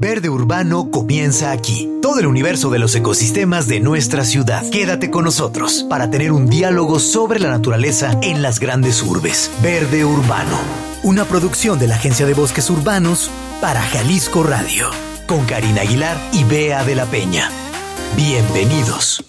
Verde Urbano comienza aquí. Todo el universo de los ecosistemas de nuestra ciudad. Quédate con nosotros para tener un diálogo sobre la naturaleza en las grandes urbes. Verde Urbano, una producción de la Agencia de Bosques Urbanos para Jalisco Radio, con Karina Aguilar y Bea de la Peña. Bienvenidos.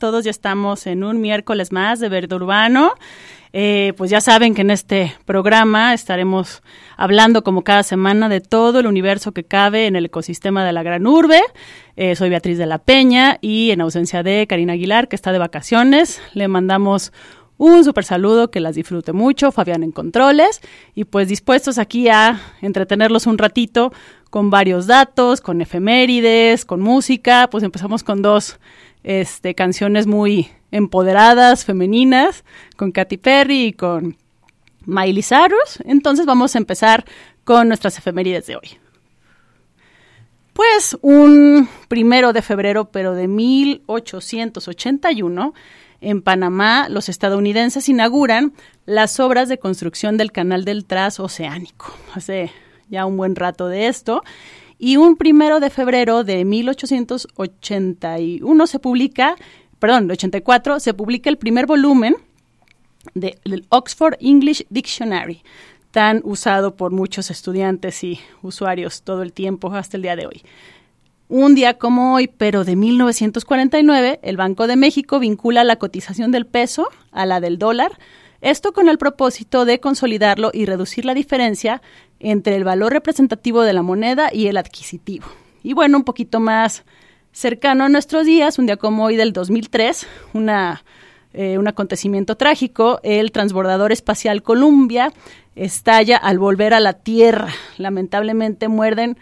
Todos ya estamos en un miércoles más de Verde Urbano. Eh, pues ya saben que en este programa estaremos hablando como cada semana de todo el universo que cabe en el ecosistema de la gran urbe. Eh, soy Beatriz de la Peña y en ausencia de Karina Aguilar, que está de vacaciones, le mandamos un super saludo, que las disfrute mucho, Fabián en Controles, y pues dispuestos aquí a entretenerlos un ratito con varios datos, con efemérides, con música, pues empezamos con dos este, canciones muy empoderadas, femeninas, con Katy Perry y con Miley Cyrus. Entonces vamos a empezar con nuestras efemérides de hoy. Pues un primero de febrero, pero de 1881, en Panamá, los estadounidenses inauguran las obras de construcción del canal del Transoceánico. Hace ya un buen rato de esto. Y un primero de febrero de 1881 se publica, perdón, 84, se publica el primer volumen de, del Oxford English Dictionary, tan usado por muchos estudiantes y usuarios todo el tiempo hasta el día de hoy. Un día como hoy, pero de 1949, el Banco de México vincula la cotización del peso a la del dólar, esto con el propósito de consolidarlo y reducir la diferencia entre el valor representativo de la moneda y el adquisitivo. Y bueno, un poquito más cercano a nuestros días, un día como hoy del 2003, una, eh, un acontecimiento trágico, el transbordador espacial Columbia estalla al volver a la Tierra. Lamentablemente mueren,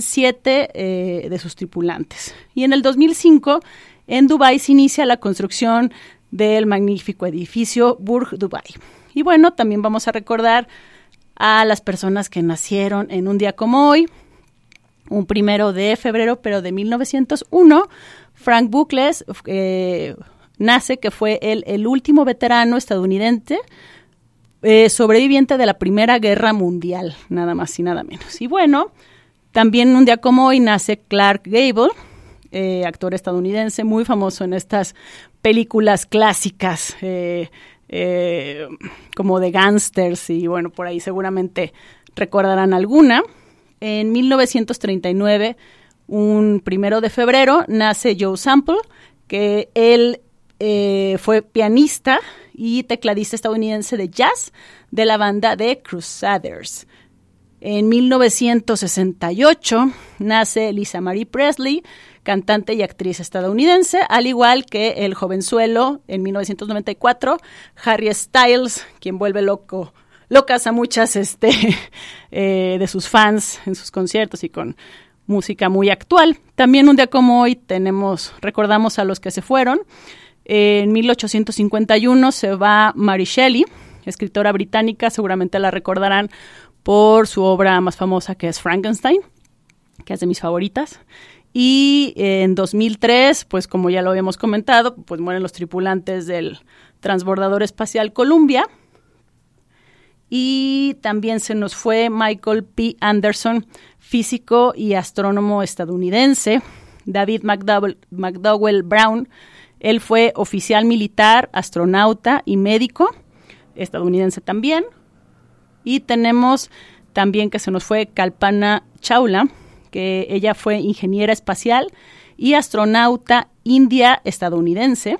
siete eh, de sus tripulantes. Y en el 2005, en Dubái se inicia la construcción del magnífico edificio Burj Dubai. Y bueno, también vamos a recordar a las personas que nacieron en un día como hoy, un primero de febrero, pero de 1901. Frank Bucles eh, nace, que fue el, el último veterano estadounidense eh, sobreviviente de la Primera Guerra Mundial, nada más y nada menos. Y bueno, también un día como hoy nace Clark Gable, eh, actor estadounidense muy famoso en estas películas clásicas eh, eh, como de gangsters y bueno, por ahí seguramente recordarán alguna. En 1939, un primero de febrero, nace Joe Sample, que él eh, fue pianista y tecladista estadounidense de jazz de la banda de Crusaders. En 1968 nace Lisa Marie Presley, cantante y actriz estadounidense, al igual que el jovenzuelo en 1994, Harry Styles, quien vuelve loco, locas a muchas este, eh, de sus fans en sus conciertos y con música muy actual. También un día como hoy tenemos, recordamos a los que se fueron. En 1851 se va Mary Shelley, escritora británica, seguramente la recordarán por su obra más famosa que es Frankenstein, que es de mis favoritas. Y en 2003, pues como ya lo habíamos comentado, pues mueren los tripulantes del transbordador espacial Columbia. Y también se nos fue Michael P. Anderson, físico y astrónomo estadounidense. David McDowell, Brown, él fue oficial militar, astronauta y médico, estadounidense también. Y tenemos también que se nos fue Kalpana Chawla, que ella fue ingeniera espacial y astronauta india estadounidense.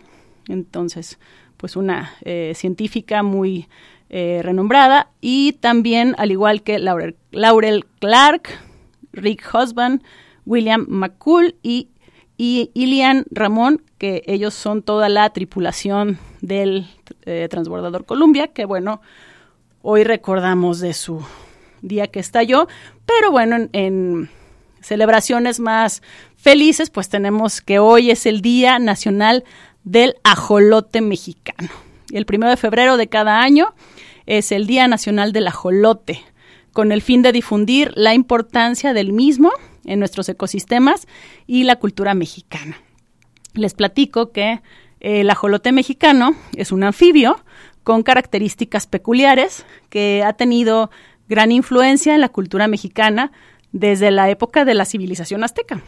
Entonces, pues una eh, científica muy eh, renombrada. Y también, al igual que Laurel, Laurel Clark, Rick Husband, William McCool y, y Ilian Ramón, que ellos son toda la tripulación del eh, transbordador Columbia, que bueno, hoy recordamos de su día que estalló, pero bueno, en celebraciones más felices, pues tenemos que hoy es el Día Nacional del Ajolote Mexicano. El primero de febrero de cada año es el Día Nacional del Ajolote, con el fin de difundir la importancia del mismo en nuestros ecosistemas y la cultura mexicana. Les platico que el ajolote mexicano es un anfibio con características peculiares que ha tenido gran influencia en la cultura mexicana desde la época de la civilización azteca.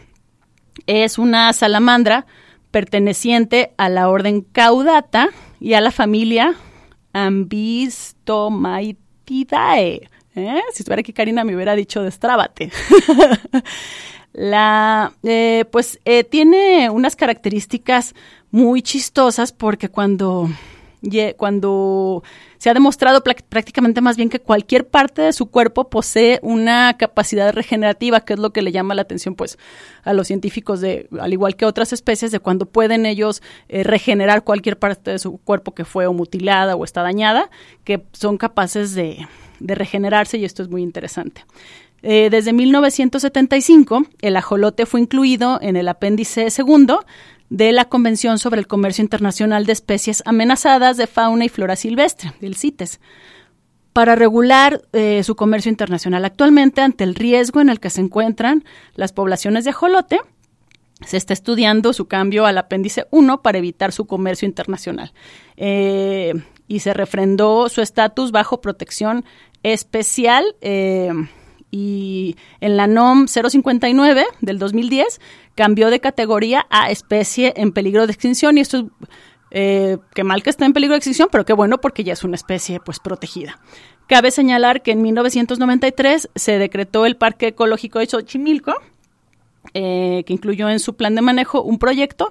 Es una salamandra perteneciente a la orden Caudata y a la familia Ambistomaitidae. ¿Eh? Si estuviera aquí Karina me hubiera dicho destrábate. la, eh, pues eh, tiene unas características muy chistosas porque cuando cuando se ha demostrado prácticamente más bien que cualquier parte de su cuerpo posee una capacidad regenerativa, que es lo que le llama la atención pues a los científicos de al igual que otras especies de cuando pueden ellos eh, regenerar cualquier parte de su cuerpo que fue o mutilada o está dañada, que son capaces de, regenerarse y esto es muy interesante. Eh, desde 1975, el ajolote fue incluido en el apéndice segundo de la Convención sobre el Comercio Internacional de Especies Amenazadas de Fauna y Flora Silvestre, del CITES, para regular eh, su comercio internacional. Actualmente, ante el riesgo en el que se encuentran las poblaciones de ajolote, se está estudiando su cambio al apéndice 1 para evitar su comercio internacional. Eh, y se refrendó su estatus bajo protección especial. Eh, y en la NOM 059 del 2010 cambió de categoría a especie en peligro de extinción y esto es eh, qué mal que está en peligro de extinción, pero qué bueno porque ya es una especie pues protegida. Cabe señalar que en 1993 se decretó el Parque Ecológico de Xochimilco, eh, que incluyó en su plan de manejo un proyecto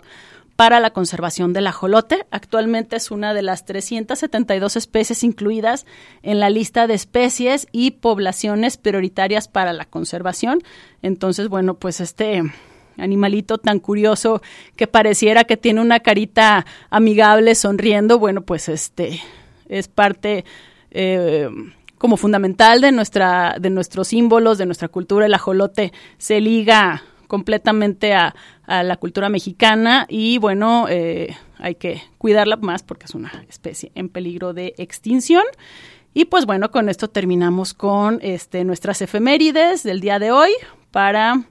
para la conservación del ajolote. Actualmente es una de las 372 especies incluidas en la lista de especies y poblaciones prioritarias para la conservación. Entonces, bueno, pues este animalito tan curioso que pareciera que tiene una carita amigable sonriendo, bueno, pues este es parte eh, como fundamental de nuestra de nuestros símbolos, de nuestra cultura. El ajolote se liga completamente a, la cultura mexicana y bueno, eh, hay que cuidarla más porque es una especie en peligro de extinción. Y pues bueno, con esto terminamos con este, nuestras efemérides del día de hoy para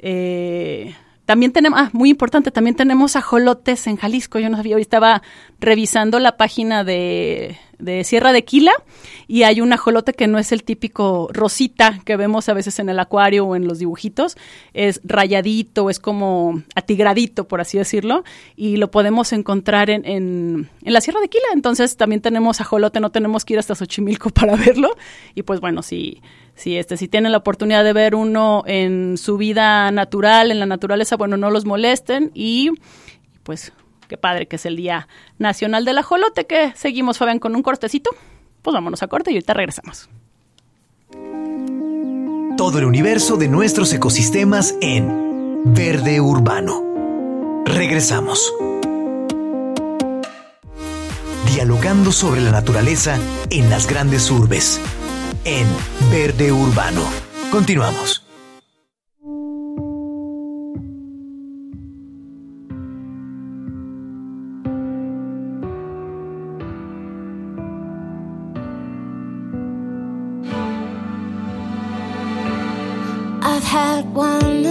eh, también tenemos, ah, muy importante, también tenemos ajolotes en Jalisco. Yo no sabía, hoy estaba revisando la página de, de Sierra de Quila y hay un ajolote que no es el típico rosita que vemos a veces en el acuario o en los dibujitos. Es rayadito, es como atigradito, por así decirlo, y lo podemos encontrar en, en, en la Sierra de Quila. Entonces también tenemos ajolote, no tenemos que ir hasta Xochimilco para verlo. Y pues bueno, si si este si tienen la oportunidad de ver uno en su vida natural, en la naturaleza, bueno, no los molesten y pues qué padre que es el Día Nacional del Ajolote que seguimos Fabián con un cortecito. Pues vámonos a corte y ahorita regresamos. Todo el universo de nuestros ecosistemas en Verde Urbano. Regresamos. Dialogando sobre la naturaleza en las grandes urbes en Verde Urbano. Continuamos. I've had one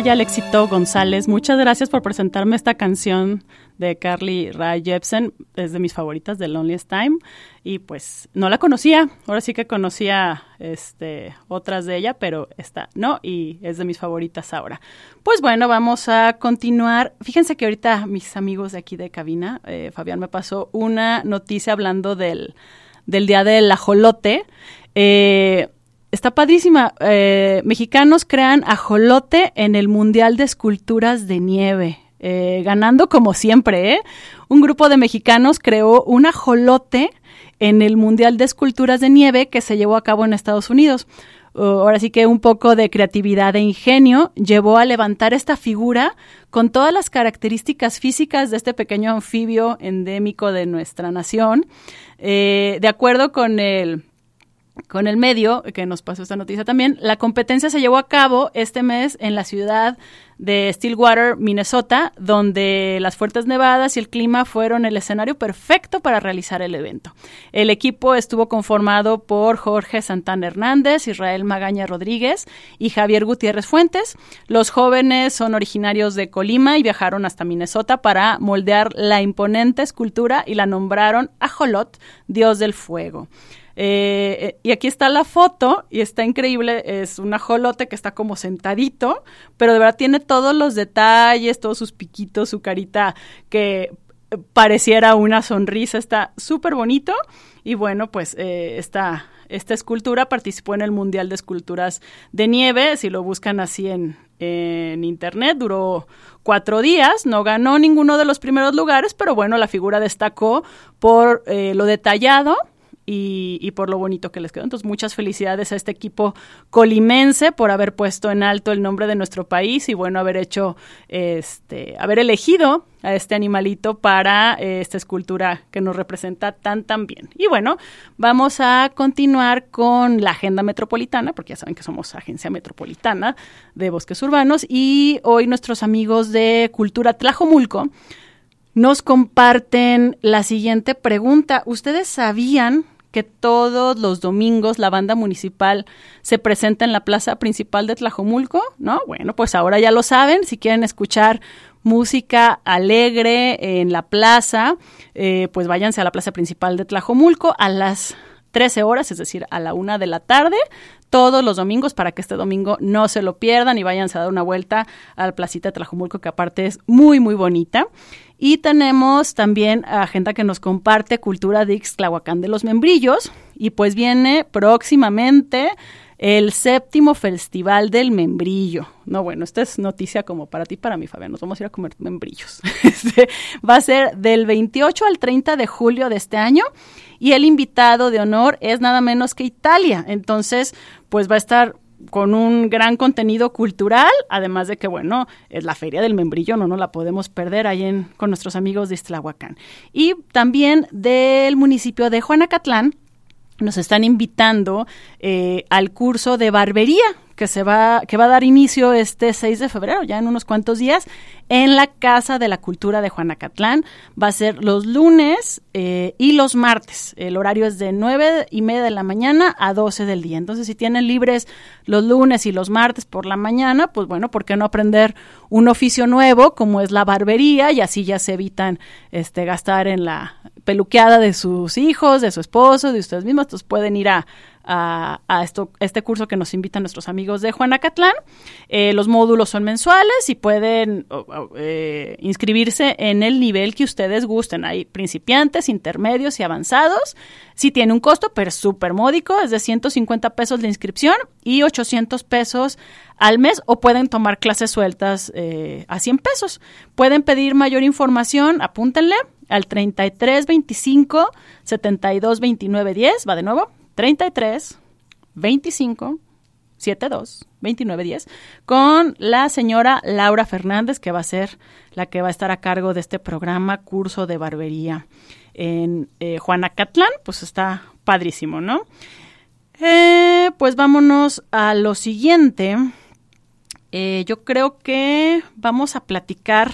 Raya Alexito González, muchas gracias por presentarme esta canción de Carly Rae Jepsen, es de mis favoritas de Loneliest Time y pues no la conocía, ahora sí que conocía este otras de ella, pero esta no y es de mis favoritas ahora. Pues bueno, vamos a continuar. Fíjense que ahorita mis amigos de aquí de cabina, eh, Fabián me pasó una noticia hablando del del día del ajolote. Eh, está padrísima. Eh, mexicanos crean ajolote en el Mundial de Esculturas de Nieve. Eh, ganando como siempre, ¿eh? Un grupo de mexicanos creó un ajolote en el Mundial de Esculturas de Nieve que se llevó a cabo en Estados Unidos. Ahora sí que un poco de creatividad e ingenio llevó a levantar esta figura con todas las características físicas de este pequeño anfibio endémico de nuestra nación, eh, de acuerdo con el con el medio, que nos pasó esta noticia también, la competencia se llevó a cabo este mes en la ciudad de Stillwater, Minnesota, donde las fuertes nevadas y el clima fueron el escenario perfecto para realizar el evento. El equipo estuvo conformado por Jorge Santana Hernández, Israel Magaña Rodríguez y Javier Gutiérrez Fuentes. Los jóvenes son originarios de Colima y viajaron hasta Minnesota para moldear la imponente escultura y la nombraron Ajolot, dios del fuego. Eh, eh, y aquí está la foto y está increíble, es un ajolote que está como sentadito, pero de verdad tiene todos los detalles, todos sus piquitos, su carita que pareciera una sonrisa, está súper bonito y bueno, pues eh, esta, escultura participó en el Mundial de Esculturas de Nieve, si lo buscan así en, en internet, duró cuatro días, no ganó ninguno de los primeros lugares, pero bueno, la figura destacó por lo detallado y, por lo bonito que les quedó. Entonces, muchas felicidades a este equipo colimense por haber puesto en alto el nombre de nuestro país y bueno, haber hecho, este, haber elegido a este animalito para eh, esta escultura que nos representa tan tan bien. Y bueno, vamos a continuar con la agenda metropolitana, porque ya saben que somos agencia metropolitana de bosques urbanos y hoy nuestros amigos de Cultura Tlajomulco nos comparten la siguiente pregunta. ¿Ustedes sabían que todos los domingos la banda municipal se presenta en la plaza principal de Tlajomulco, ¿no? Bueno, pues ahora ya lo saben, si quieren escuchar música alegre en la plaza, eh, pues váyanse a la plaza principal de Tlajomulco a las 13 horas, es decir, a la una de la tarde, todos los domingos para que este domingo no se lo pierdan y váyanse a dar una vuelta a la placita de Tlajomulco, que aparte es muy, muy bonita. Y tenemos también a gente que nos comparte Cultura de Ixtlahuacán de los Membrillos. Y pues viene próximamente el séptimo Festival del Membrillo. No, bueno, esta es noticia como para ti, para mí, Fabián. Nos vamos a ir a comer membrillos. Este, va a ser del 28 al 30 de julio de este año y el invitado de honor es nada menos que Italia. Entonces, pues va a estar con un gran contenido cultural, además de que, bueno, es la Feria del Membrillo, no nos la podemos perder ahí en, con nuestros amigos de Istlahuacán. Y también del municipio de Juanacatlán, nos están invitando eh, al curso de barbería que se va que va a dar inicio este 6 de febrero, ya en unos cuantos días, en la Casa de la Cultura de Juanacatlán. Va a ser los lunes eh, y los martes. El horario es de 9 y media de la mañana a 12 del día. Entonces, si tienen libres los lunes y los martes por la mañana, pues bueno, ¿por qué no aprender un oficio nuevo como es la barbería? Y así ya se evitan este, gastar en la peluqueada de sus hijos, de su esposo, de ustedes mismos. Entonces, pueden ir a a, este curso que nos invitan nuestros amigos de Juanacatlán. Eh, los módulos son mensuales y pueden eh, inscribirse en el nivel que ustedes gusten. Hay principiantes, intermedios y avanzados. Sí tiene un costo, pero súper módico, es de 150 pesos la inscripción y 800 pesos al mes o pueden tomar clases sueltas eh, a 100 pesos. Pueden pedir mayor información, apúntenle al 33 25 72 29 10, va de nuevo, 33 25 72 29 10 con la señora Laura Fernández que va a ser la que va a estar a cargo de este programa curso de barbería en eh, Juanacatlán. Pues está padrísimo no eh, pues vámonos a lo siguiente. Eh, yo creo que vamos a platicar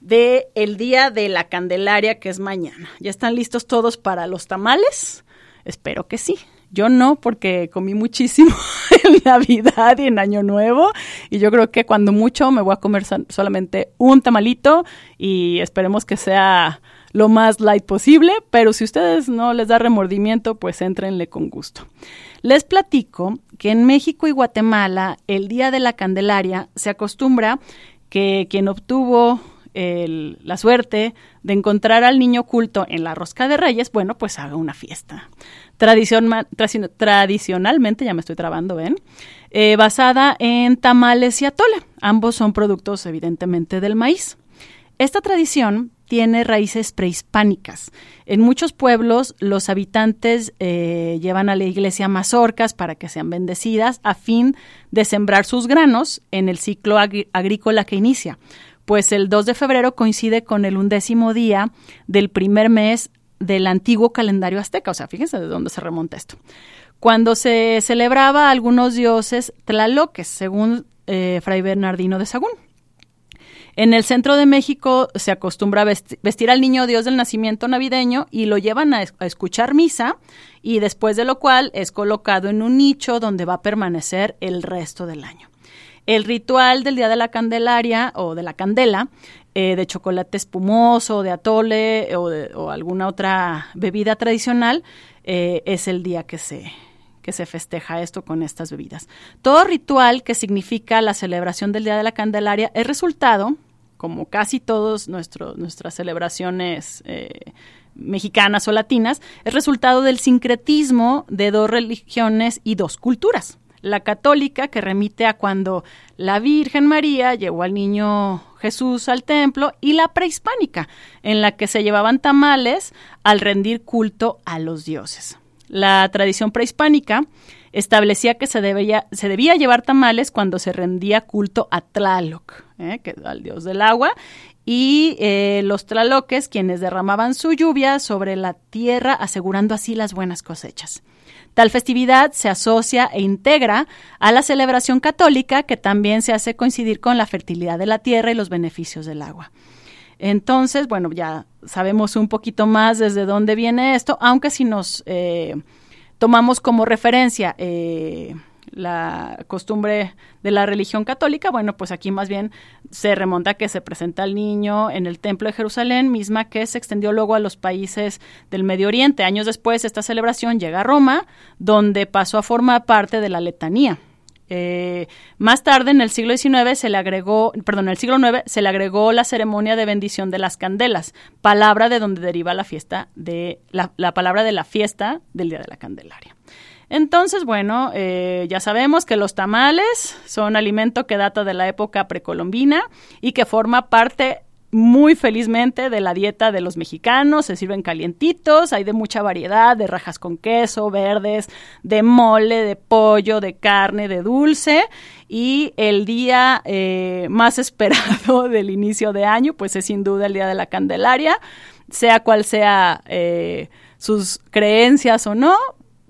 de el día de la Candelaria que es mañana. Ya están listos todos para los tamales Espero que sí. Yo no, porque comí muchísimo en Navidad y en Año Nuevo. Y yo creo que cuando mucho me voy a comer solamente un tamalito y esperemos que sea lo más light posible. Pero si ustedes no les da remordimiento, pues entrenle con gusto. Les platico que en México y Guatemala, el Día de la Candelaria, se acostumbra que quien obtuvo la suerte de encontrar al niño oculto en la rosca de reyes, bueno, pues haga una fiesta. tradicionalmente, ya me estoy trabando, ¿ven? Eh, basada en tamales y atole. Ambos son productos, evidentemente, del maíz. Esta tradición tiene raíces prehispánicas. En muchos pueblos los habitantes eh, llevan a la iglesia mazorcas para que sean bendecidas a fin de sembrar sus granos en el ciclo agrícola que inicia. Pues el 2 de febrero coincide con el undécimo día del primer mes del antiguo calendario azteca. O sea, fíjense de dónde se remonta esto. Cuando se celebraba a algunos dioses tlaloques, según eh, Fray Bernardino de Sagún. En el centro de México se acostumbra a vestir, al niño Dios del nacimiento navideño y lo llevan a, escuchar misa y después de lo cual es colocado en un nicho donde va a permanecer el resto del año. El ritual del Día de la Candelaria o de la Candela, eh, de chocolate espumoso, de atole o, alguna otra bebida tradicional, eh, es el día que se, que se festeja esto con estas bebidas. Todo ritual que significa la celebración del Día de la Candelaria es resultado, como casi todas nuestras celebraciones eh, mexicanas o latinas, es resultado del sincretismo de dos religiones y dos culturas. La católica, que remite a cuando la Virgen María llevó al niño Jesús al templo, y la prehispánica, en la que se llevaban tamales al rendir culto a los dioses. La tradición prehispánica establecía que se debía, llevar tamales cuando se rendía culto a Tlaloc, ¿eh? que, al dios del agua, y eh, los tlaloques quienes derramaban su lluvia sobre la tierra, asegurando así las buenas cosechas. Tal festividad se asocia e integra a la celebración católica que también se hace coincidir con la fertilidad de la tierra y los beneficios del agua. Entonces, bueno, ya sabemos un poquito más desde dónde viene esto, aunque si nos eh, tomamos como referencia eh, la costumbre de la religión católica, bueno, pues aquí más bien se remonta a que se presenta al niño en el Templo de Jerusalén, misma que se extendió luego a los países del Medio Oriente. Años después, esta celebración llega a Roma, donde pasó a formar parte de la letanía. Eh, más tarde, en el siglo XIX, se le agregó, perdón, en el siglo IX se le agregó la ceremonia de bendición de las candelas, palabra de donde deriva la fiesta de la, palabra de la fiesta del Día de la Candelaria. Entonces, bueno, eh, ya sabemos que los tamales son alimento que data de la época precolombina y que forma parte muy felizmente de la dieta de los mexicanos, se sirven calientitos, hay de mucha variedad, de rajas con queso, verdes, de mole, de pollo, de carne, de dulce. Y el día eh, más esperado del inicio de año, pues es sin duda el Día de la Candelaria, sea cual sea eh, sus creencias o no,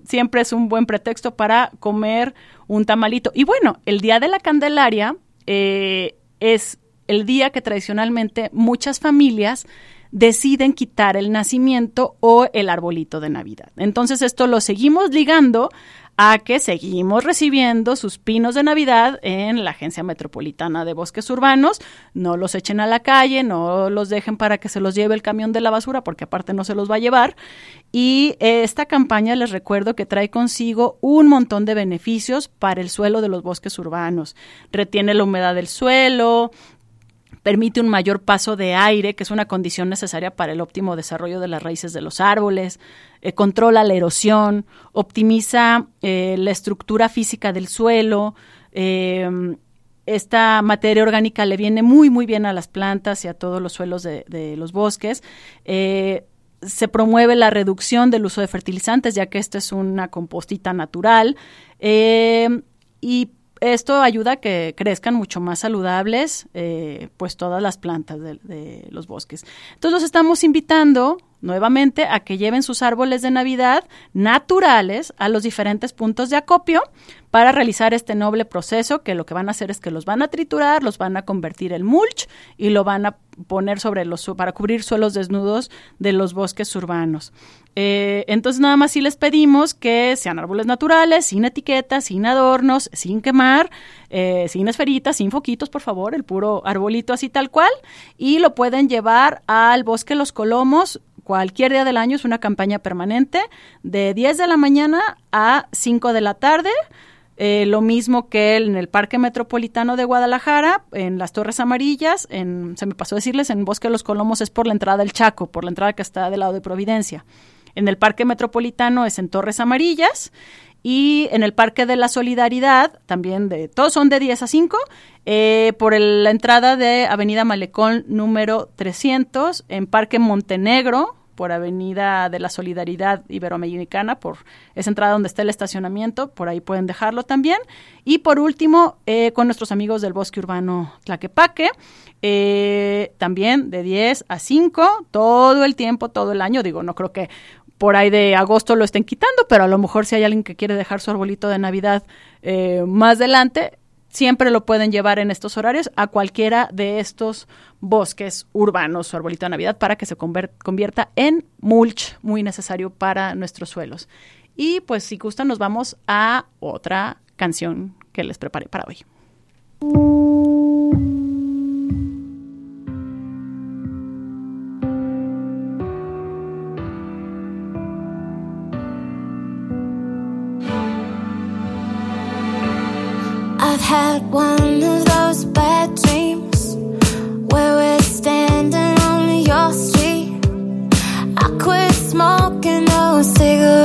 siempre es un buen pretexto para comer un tamalito. Y bueno, el Día de la Candelaria eh, es el día que tradicionalmente muchas familias deciden quitar el nacimiento o el arbolito de Navidad. Entonces esto lo seguimos ligando a que seguimos recibiendo sus pinos de Navidad en la Agencia Metropolitana de Bosques Urbanos. No los echen a la calle, no los dejen para que se los lleve el camión de la basura, porque aparte no se los va a llevar. Y esta campaña les recuerdo que trae consigo un montón de beneficios para el suelo de los bosques urbanos. Retiene la humedad del suelo, permite un mayor paso de aire, que es una condición necesaria para el óptimo desarrollo de las raíces de los árboles, eh, controla la erosión, optimiza eh, la estructura física del suelo, em, esta materia orgánica le viene muy, muy bien a las plantas y a todos los suelos de, de los bosques. Eh, se promueve la reducción del uso de fertilizantes, ya que esto es una compostita natural. y esto ayuda a que crezcan mucho más saludables, eh, pues todas las plantas de, los bosques. Entonces los estamos invitando nuevamente a que lleven sus árboles de Navidad naturales a los diferentes puntos de acopio para realizar este noble proceso que lo que van a hacer es que los van a triturar, los van a convertir en mulch y lo van a poner sobre los para cubrir suelos desnudos de los bosques urbanos. Eh, entonces nada más sí les pedimos que sean árboles naturales, sin etiquetas, sin adornos, sin quemar, eh, sin esferitas, sin foquitos, por favor, el puro arbolito así tal cual, y lo pueden llevar al bosque Los Colomos cualquier día del año, es una campaña permanente de 10 de la mañana a 5 de la tarde. Eh, lo mismo que en el Parque Metropolitano de Guadalajara, en las Torres Amarillas, en, se me pasó decirles, en Bosque de los Colomos es por la entrada del Chaco, por la entrada que está del lado de Providencia. En el Parque Metropolitano es en Torres Amarillas Y en el Parque de la Solidaridad, también de todos son de 10 a 5, eh, por la entrada de Avenida Malecón número 300, en Parque Montenegro, por Avenida de la Solidaridad Iberoamericana, por esa entrada donde está el estacionamiento, por ahí pueden dejarlo también. Y por último, eh, con nuestros amigos del Bosque Urbano Tlaquepaque, eh, también de 10 a 5, todo el tiempo, todo el año. Digo, no creo que por ahí de agosto lo estén quitando, pero a lo mejor si hay alguien que quiere dejar su arbolito de Navidad eh, más adelante, siempre lo pueden llevar en estos horarios a cualquiera de estos bosques urbanos, su arbolito de Navidad, para que se convierta en mulch, muy necesario para nuestros suelos. Y pues si gustan, nos vamos a otra canción que les preparé para hoy. Had one of those bad dreams where we're standing on your street. I quit smoking those cigarettes,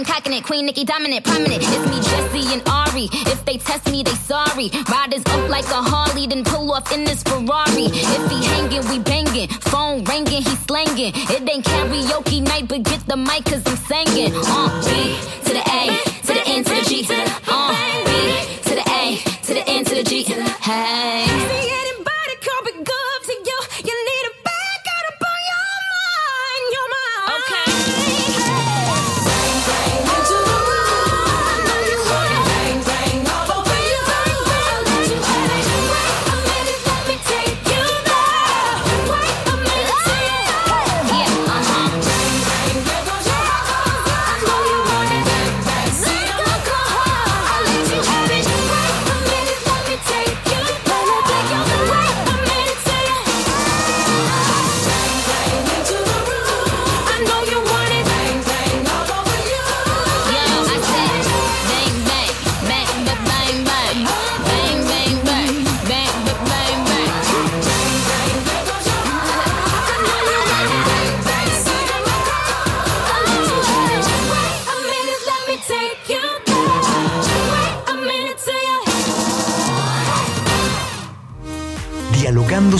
bang cocking it, Queen Nicki dominant, prominent. It's me, Jesse and Ari. If they test me, they sorry. Riders up like a Harley, then pull off in this Ferrari. If he hanging, we banging. Phone ringing, he slanging. It ain't karaoke night, but get the mic, cause I'm singing. Uh, B to the A, to the N to the G. Uh, B to the A, to the N to the G. Hey.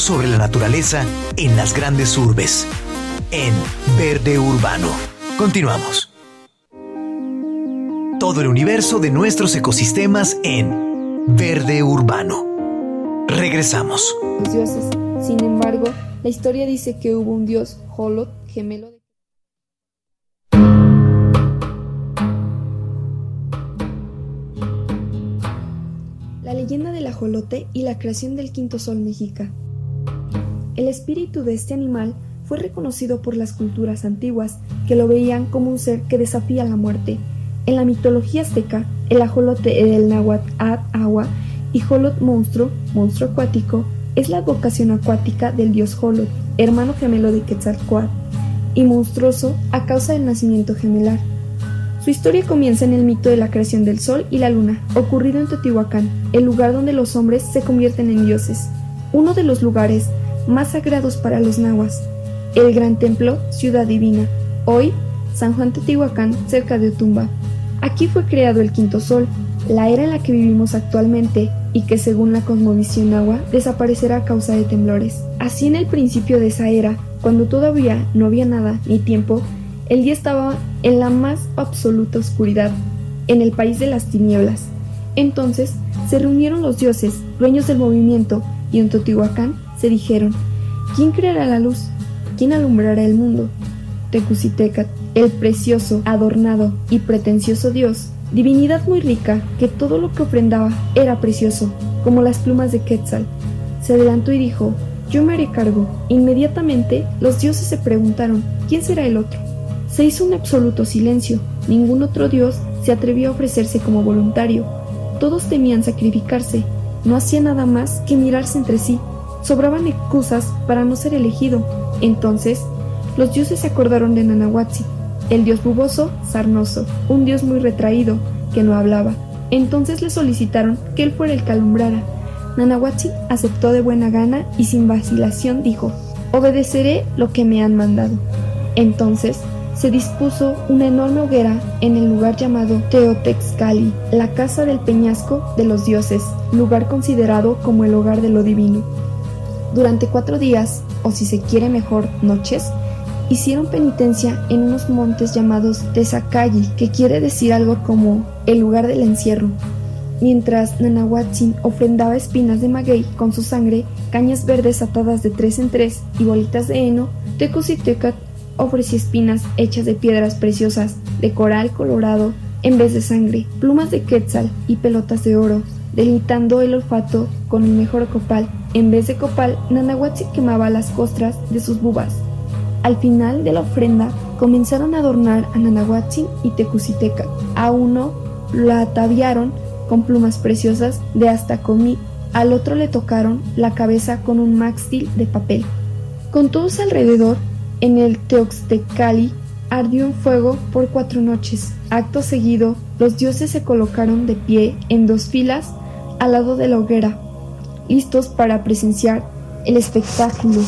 sobre la naturaleza en las grandes urbes. En Verde Urbano. Continuamos. Todo el universo de nuestros ecosistemas en Verde Urbano. Regresamos. Dioses. Sin embargo, la historia dice que hubo un dios, Holot, gemelo de La leyenda del ajolote y la creación del quinto sol mexica. El espíritu de este animal fue reconocido por las culturas antiguas, que lo veían como un ser que desafía la muerte. En la mitología azteca, el ajolote del náhuatl agua y Jolot monstruo, monstruo acuático, es la vocación acuática del dios Jolot, hermano gemelo de Quetzalcoatl, y monstruoso a causa del nacimiento gemelar. Su historia comienza en el mito de la creación del sol y la luna, ocurrido en Teotihuacán, el lugar donde los hombres se convierten en dioses, uno de los lugares más sagrados para los nahuas, el gran templo Ciudad Divina, hoy San Juan Teotihuacán, cerca de Otumba. Aquí fue creado el quinto sol, la era en la que vivimos actualmente y que según la cosmovisión agua desaparecerá a causa de temblores. Así en el principio de esa era, cuando todavía no había nada ni tiempo, el día estaba en la más absoluta oscuridad, en el país de las tinieblas. Entonces se reunieron los dioses, dueños del movimiento, y en Teotihuacán se dijeron, ¿quién creará la luz? ¿Quién alumbrará el mundo? Tecusitecat, el precioso, adornado y pretencioso dios, divinidad muy rica que todo lo que ofrendaba era precioso, como las plumas de Quetzal, se adelantó y dijo, yo me haré cargo. Inmediatamente los dioses se preguntaron, ¿quién será el otro? Se hizo un absoluto silencio, ningún otro dios se atrevió a ofrecerse como voluntario, todos temían sacrificarse, no hacía nada más que mirarse entre sí, sobraban excusas para no ser elegido. Entonces, los dioses se acordaron de Nanahuatzi, el dios buboso, sarnoso, un dios muy retraído, que no hablaba. Entonces le solicitaron que él fuera el que alumbrara. Nanahuatzi aceptó de buena gana y sin vacilación dijo, obedeceré lo que me han mandado. Entonces se dispuso una enorme hoguera en el lugar llamado Teotexcali, la casa del peñasco de los dioses, lugar considerado como el hogar de lo divino. Durante cuatro días, o si se quiere mejor, noches, hicieron penitencia en unos montes llamados Tezacayi, que quiere decir algo como el lugar del encierro. Mientras Nanahuatzin ofrendaba espinas de maguey con su sangre, cañas verdes atadas de tres en tres y bolitas de heno, Tecusitecat ofrecía espinas hechas de piedras preciosas, de coral colorado en vez de sangre, plumas de quetzal y pelotas de oro, deleitando el olfato con el mejor copal. En vez de copal, Nanahuatzin quemaba las costras de sus bubas. Al final de la ofrenda comenzaron a adornar a Nanahuatzin y Tecusiteca. A uno lo ataviaron con plumas preciosas de hasta comí, al otro le tocaron la cabeza con un maxtil de papel. Con todos alrededor, en el Teoxtecali ardió un fuego por cuatro noches. Acto seguido, los dioses se colocaron de pie en dos filas al lado de la hoguera, listos para presenciar el espectáculo.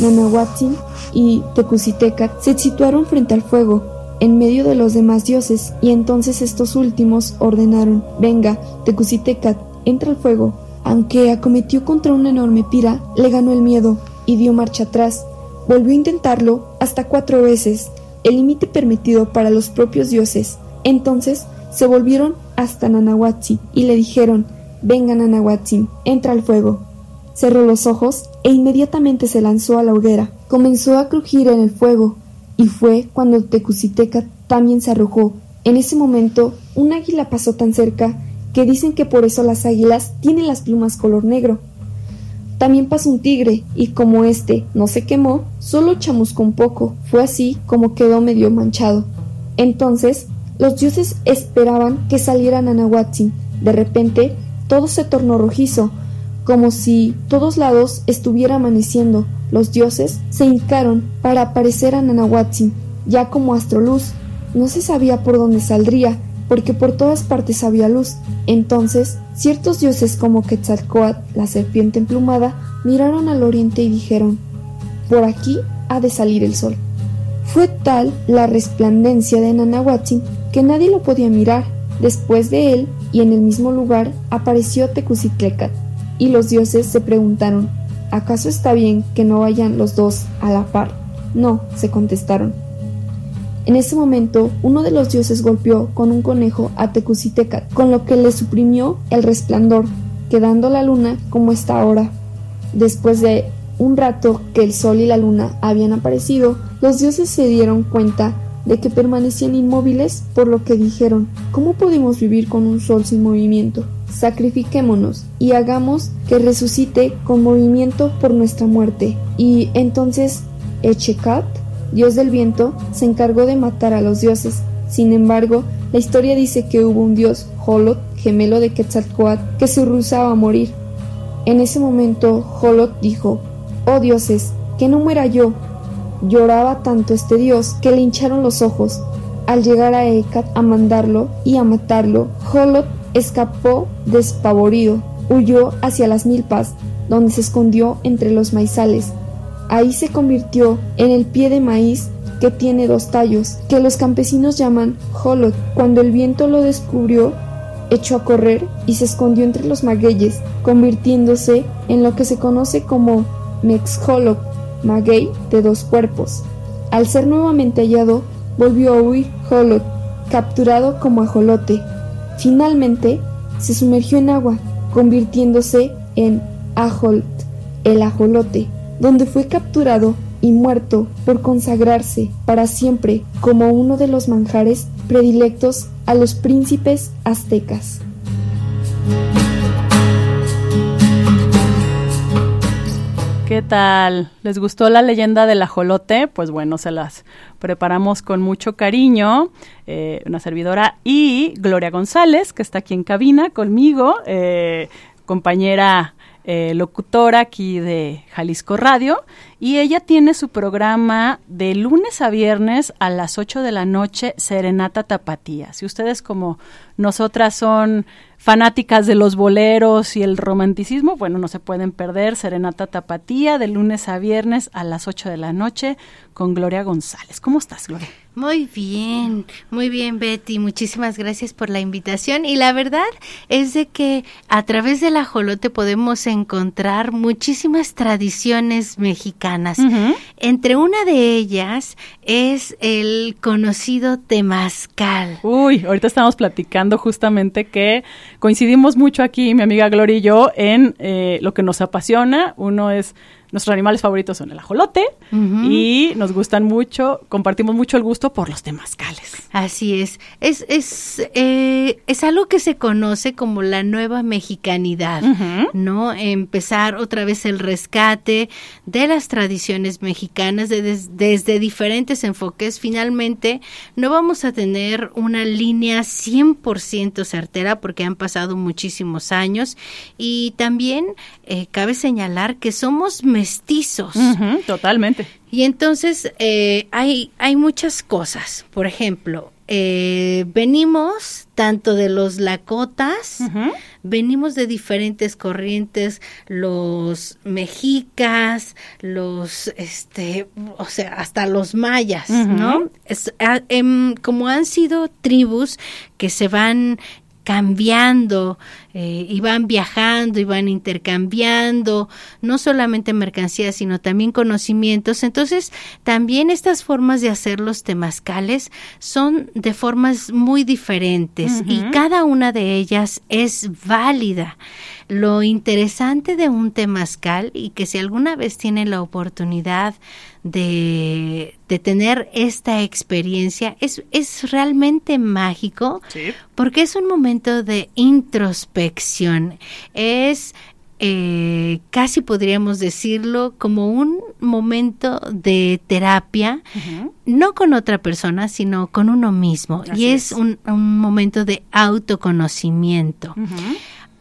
Nanahuatzin y Tecusitecat se situaron frente al fuego, en medio de los demás dioses, y entonces estos últimos ordenaron, venga, Tecusitecat, entra al fuego. Aunque acometió contra una enorme pira, le ganó el miedo y dio marcha atrás. Volvió a intentarlo hasta cuatro veces, el límite permitido para los propios dioses. Entonces se volvieron hasta Nanahuatzi y le dijeron, venga Nanahuatzi, entra al fuego. Cerró los ojos e inmediatamente se lanzó a la hoguera. Comenzó a crujir en el fuego, y fue cuando Tecusiteca también se arrojó. En ese momento, un águila pasó tan cerca que dicen que por eso las águilas tienen las plumas color negro. También pasó un tigre, y como este no se quemó, solo chamuscó un poco. Fue así como quedó medio manchado. Entonces, los dioses esperaban que saliera Nanahuatzin. De repente, todo se tornó rojizo, como si todos lados estuviera amaneciendo. Los dioses se hincaron para aparecer a Nanahuatzin, ya como astroluz. No se sabía por dónde saldría, porque por todas partes había luz. Entonces, ciertos dioses como Quetzalcoatl, la serpiente emplumada, miraron al oriente y dijeron, por aquí ha de salir el sol. Fue tal la resplandencia de Nanahuatzin que nadie lo podía mirar. Después de él, y en el mismo lugar, apareció Tecusitlecat, y los dioses se preguntaron, ¿acaso está bien que no vayan los dos a la par? No, se contestaron. En ese momento, uno de los dioses golpeó con un conejo a Tecusitecat, con lo que le suprimió el resplandor, quedando la luna como está ahora. Después de un rato que el sol y la luna habían aparecido, los dioses se dieron cuenta de que permanecían inmóviles, por lo que dijeron, ¿cómo podemos vivir con un sol sin movimiento? sacrifiquémonos y hagamos que resucite con movimiento por nuestra muerte. Y entonces Echecat, dios del viento, se encargó de matar a los dioses. Sin embargo, la historia dice que hubo un dios, Holot, gemelo de Quetzalcoatl, que se rehusaba a morir. En ese momento, Holot dijo, Oh dioses, que no muera yo. Lloraba tanto este dios que le hincharon los ojos. Al llegar a Ekat a mandarlo y a matarlo, Holot escapó despavorido, huyó hacia las milpas, donde se escondió entre los maizales. Ahí se convirtió en el pie de maíz que tiene dos tallos, que los campesinos llaman holot. Cuando el viento lo descubrió, echó a correr y se escondió entre los magueyes, convirtiéndose en lo que se conoce como Mexholot, maguey de dos cuerpos. Al ser nuevamente hallado, volvió a huir Holot, capturado como ajolote. Finalmente, se sumergió en agua, convirtiéndose en Ajolt, el ajolote, donde fue capturado y muerto por consagrarse para siempre como uno de los manjares predilectos a los príncipes aztecas. ¿Qué tal? ¿Les gustó la leyenda del ajolote? Pues bueno, se las preparamos con mucho cariño. Eh, una servidora y Gloria González, que está aquí en cabina conmigo, eh, compañera eh, locutora aquí de Jalisco Radio. Y ella tiene su programa de lunes a viernes a las 8 de la noche, Serenata Tapatía. Si ustedes como nosotras son fanáticas de los boleros y el romanticismo, bueno, no se pueden perder Serenata Tapatía de lunes a viernes a las 8 de la noche con Gloria González. ¿Cómo estás, Gloria? Muy bien, muy bien Betty, muchísimas gracias por la invitación y la verdad es de que a través del ajolote podemos encontrar muchísimas tradiciones mexicanas. Entre una de ellas es el conocido temazcal. Uy, ahorita estamos platicando justamente que coincidimos mucho aquí, mi amiga Gloria y yo, en eh, lo que nos apasiona. Uno es Nuestros animales favoritos son el ajolote y nos gustan mucho, compartimos mucho el gusto por los temazcales. Así es, es, es, eh, es algo que se conoce como la nueva mexicanidad, ¿no? Empezar otra vez el rescate de las tradiciones mexicanas desde diferentes enfoques. Finalmente, no vamos a tener una línea 100% certera porque han pasado muchísimos años y también eh, cabe señalar que somos mestizos. totalmente. Y entonces eh, hay, hay muchas cosas. Por ejemplo, eh, venimos tanto de los lacotas, venimos de diferentes corrientes, los mexicas, los, este, o sea, hasta los mayas, ¿no? Ah, em, como han sido tribus que se van cambiando, eh, y van viajando y van intercambiando, no solamente mercancías, sino también conocimientos. Entonces, también estas formas de hacer los temazcales son de formas muy diferentes y cada una de ellas es válida. Lo interesante de un temazcal y que si alguna vez tienen la oportunidad de, de tener esta experiencia es, es realmente mágico porque es un momento de introspección. Es eh, casi podríamos decirlo como un momento de terapia, no con otra persona, sino con uno mismo. y es, Un, un, momento de autoconocimiento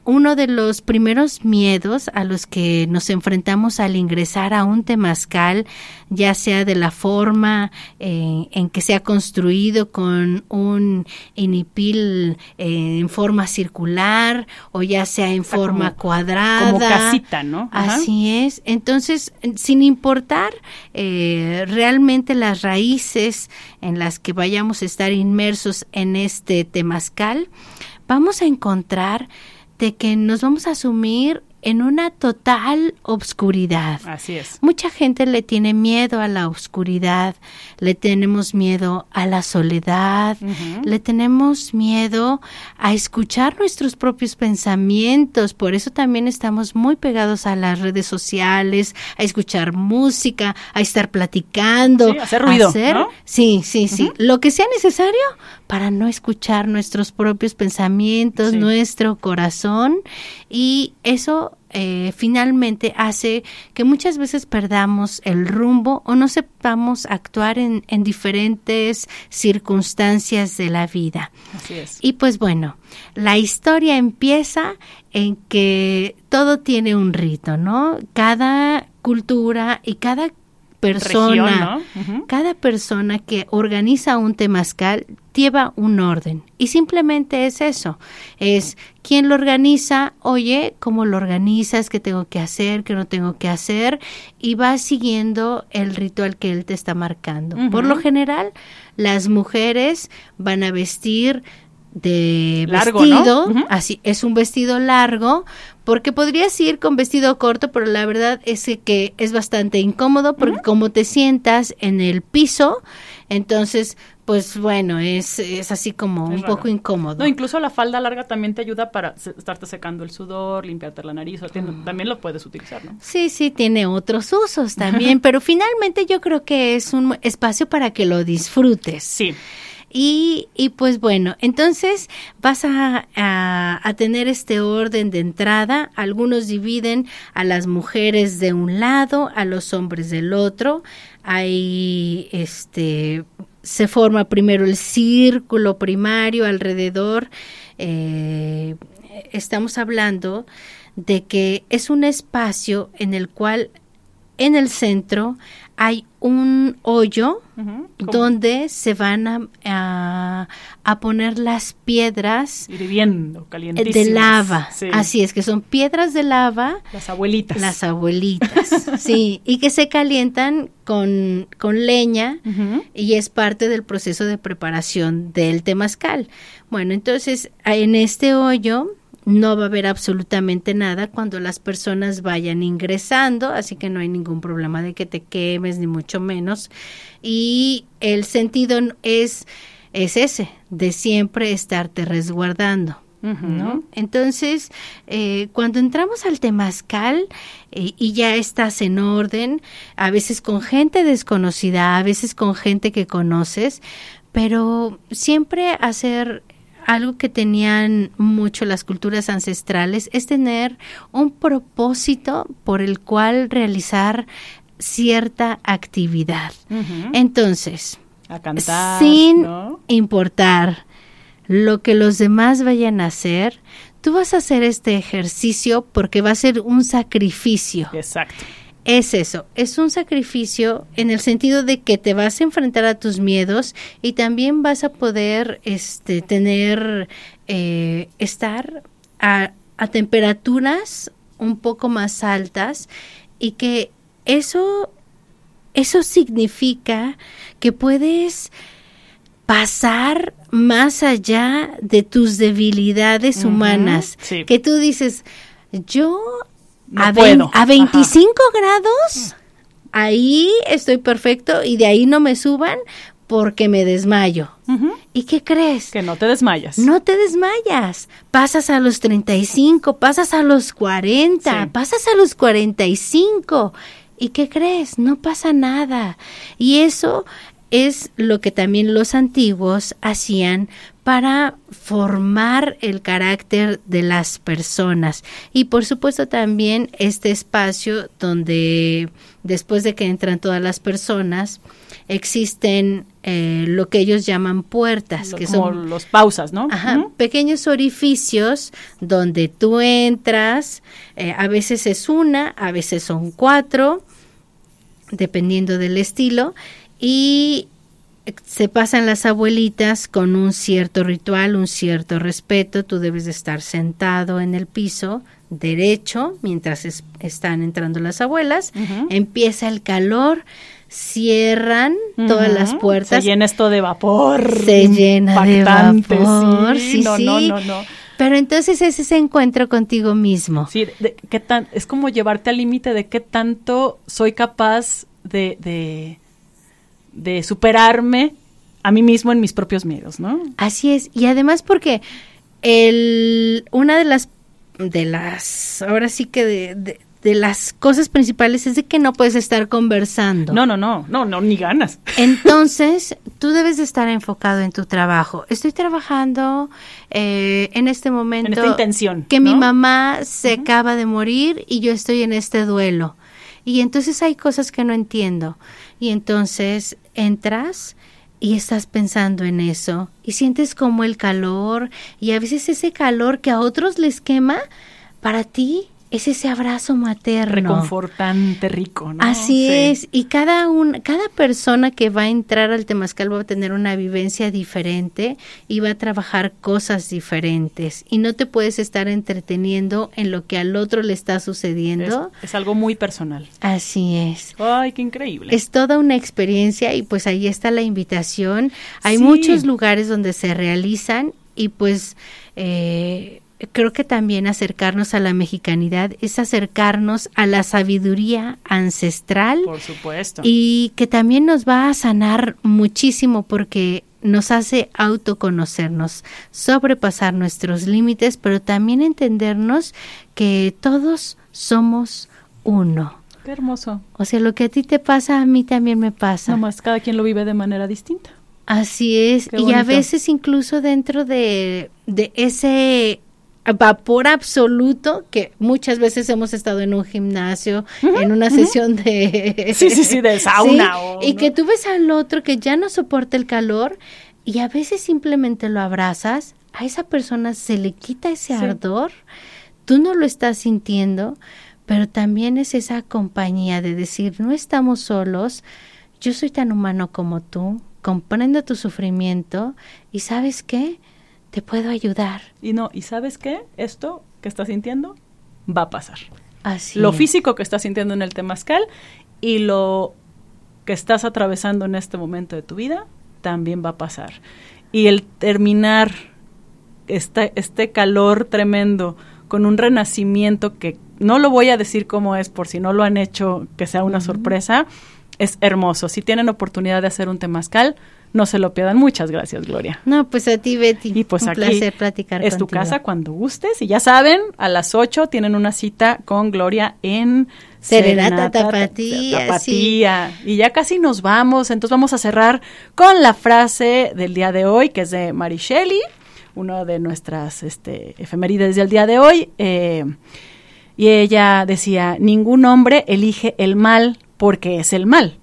uno de los primeros miedos a los que nos enfrentamos al ingresar a un temazcal, ya sea de la forma eh, en que se ha construido con un inipil eh, en forma circular o ya sea en forma cuadrada. Como casita, ¿no? Así es. Entonces, sin importar eh, realmente las raíces en las que vayamos a estar inmersos en este temazcal, vamos a encontrar de que nos vamos a asumir en una total obscuridad. Así es. Mucha gente le tiene miedo a la oscuridad, le tenemos miedo a la soledad, le tenemos miedo a escuchar nuestros propios pensamientos, por eso también estamos muy pegados a las redes sociales, a escuchar música, a estar platicando, Sí, hacer ruido, hacer- ¿no? Sí, sí, sí, lo que sea necesario para no escuchar nuestros propios pensamientos, Sí. nuestro corazón y eso eh, finalmente hace que muchas veces perdamos el rumbo o no sepamos actuar en, en diferentes circunstancias de la vida. Así es. Y pues bueno, la historia empieza en que todo tiene un rito, ¿no? Cada cultura y cada persona, Región, ¿no? Ujú. cada persona que organiza un temazcal lleva un orden. Y simplemente es eso, es quién lo organiza, oye, cómo lo organizas, qué tengo que hacer, qué no tengo que hacer, y va siguiendo el ritual que él te está marcando. Por lo general, las mujeres van a vestir de Largo, ¿no? vestido, así es un vestido largo, porque podrías ir con vestido corto, pero la verdad es que es bastante incómodo porque como te sientas en el piso, entonces pues bueno, es, es así como Es un raro. poco incómodo. No, incluso la falda larga también te ayuda para se- estarte secando el sudor, limpiarte la nariz, o tiene- también lo puedes utilizar, ¿no? Sí, sí, tiene otros usos también, pero finalmente yo creo que es un espacio para que lo disfrutes. Sí. Y, y pues bueno, entonces vas a, a- tener este orden de entrada. Algunos dividen a las mujeres de un lado, a los hombres del otro. Hay este se forma primero el círculo primario alrededor. eh, estamos hablando de que es un espacio en el cual en el centro hay un hoyo donde se van a, a- a poner las piedras Hirviendo, calientísimas. de lava. Sí. Así es, que son piedras de lava, Las abuelitas. las abuelitas, sí, y que se calientan con, con leña y es parte del proceso de preparación del temazcal. Bueno, entonces en este hoyo no va a haber absolutamente nada cuando las personas vayan ingresando, así que no hay ningún problema de que te quemes, ni mucho menos. Y el sentido es, es ese, de siempre estarte resguardando. ¿no? Entonces, eh, cuando entramos al temazcal eh, y ya estás en orden, a veces con gente desconocida, a veces con gente que conoces, pero siempre hacer algo que tenían mucho las culturas ancestrales es tener un propósito por el cual realizar cierta actividad. Entonces, a cantar, sin ¿no? importar lo que los demás vayan a hacer, tú vas a hacer este ejercicio porque va a ser un sacrificio. Exacto. Es eso, es un sacrificio en el sentido de que te vas a enfrentar a tus miedos y también vas a poder este, tener, eh, estar a, a temperaturas un poco más altas y que eso, eso significa que puedes pasar más allá de tus debilidades humanas. sí. Que tú dices, yo No a, puedo. a 25 grados, ahí estoy perfecto y de ahí no me suban porque me desmayo. ¿Y qué crees? Que no te desmayas. No te desmayas. Pasas a los 35, pasas a los 40, Sí. pasas a los 45. ¿Y qué crees? No pasa nada. Y eso es lo que también los antiguos hacían para formar el carácter de las personas. Y por supuesto también este espacio donde después de que entran todas las personas, existen eh, lo que ellos llaman puertas, que como son los pausas, ¿no? Ajá, pequeños orificios donde tú entras, eh, a veces es una, a veces son cuatro, dependiendo del estilo, y se pasan las abuelitas con un cierto ritual, un cierto respeto, tú debes de estar sentado en el piso derecho mientras es- están entrando las abuelas, empieza el calor, cierran todas las puertas, Se llena esto de vapor. se llena de vapor, Sí, sí, no, sí. no, no, no. Pero entonces es ese encuentro contigo mismo. Sí, de, qué tan, es como llevarte al límite de qué tanto soy capaz de, de, de superarme a mí mismo en mis propios miedos, ¿no? Así es. Y además porque el, una de las, de las, ahora sí que de, de, de las cosas principales es de que no puedes estar conversando. No, no, no, no, no, ni ganas. Entonces, tú debes de estar enfocado en tu trabajo. Estoy trabajando eh, en este momento. En esta intención. Que ¿no? mi mamá se acaba de morir y yo estoy en este duelo. Y entonces hay cosas que no entiendo. Y entonces entras y estás pensando en eso y sientes como el calor y a veces ese calor que a otros les quema, para ti es ese abrazo materno. Reconfortante, rico, ¿no? Así Sí. es, y cada un, cada persona que va a entrar al temazcal va a tener una vivencia diferente y va a trabajar cosas diferentes y no te puedes estar entreteniendo en lo que al otro le está Es, sucediendo. es algo muy personal. Así es. Ay, qué increíble. Es toda una experiencia y pues ahí está la invitación. Hay Sí. muchos lugares donde se realizan y pues eh, creo que también acercarnos a la mexicanidad es acercarnos a la sabiduría ancestral Por supuesto. y que también nos va a sanar muchísimo porque nos hace autoconocernos, sobrepasar nuestros límites, pero también entendernos que todos somos uno. Qué hermoso. O sea, lo que a ti te pasa, a mí también me pasa. Nomás cada quien lo vive de manera distinta. Así es. Y a veces incluso dentro de, de ese vapor absoluto que muchas veces hemos estado en un gimnasio, en una sesión de... Sí, sí, sí, de sauna Sí, o, y ¿no? que tú ves al otro que ya no soporta el calor y a veces simplemente lo abrazas, a esa persona se le quita ese Sí. ardor, tú no lo estás sintiendo, pero también es esa compañía de decir, no estamos solos, yo soy tan humano como tú, comprendo tu sufrimiento y sabes qué, te puedo ayudar. Y no, ¿y sabes qué? Esto que estás sintiendo va a pasar. Así. Lo físico que estás sintiendo en el temazcal y lo que estás atravesando en este momento de tu vida también va a pasar. Y el terminar este, este calor tremendo con un renacimiento que no lo voy a decir cómo es por si no lo han hecho, que sea una sorpresa, es hermoso. Si tienen oportunidad de hacer un temazcal, no se lo pierdan. Muchas gracias, Gloria. No, pues a ti, Betty. Y pues un aquí placer platicar es tu casa cuando gustes. Y ya saben, a las 8 tienen una cita con Gloria en Serenata Ta- Tapatía, Tapatía. Y ya casi nos vamos. Entonces vamos a cerrar con la frase del día de hoy, que es de Mary Shelley, una de nuestras este, efemérides del día de hoy. Eh, y ella decía, ningún hombre elige el mal porque es el mal,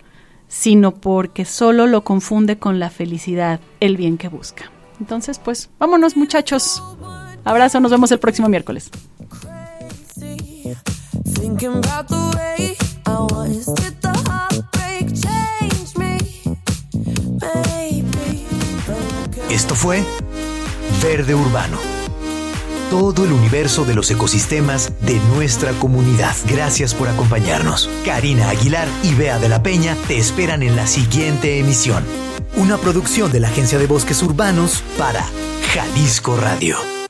sino porque solo lo confunde con la felicidad, el bien que busca. Entonces, pues, vámonos muchachos. Abrazo, nos vemos el próximo miércoles. Esto fue Verde Urbano. Todo el universo de los ecosistemas de nuestra comunidad. Gracias por acompañarnos. Karina Aguilar y Bea de la Peña te esperan en la siguiente emisión. Una producción de la Agencia de Bosques Urbanos para Jalisco Radio.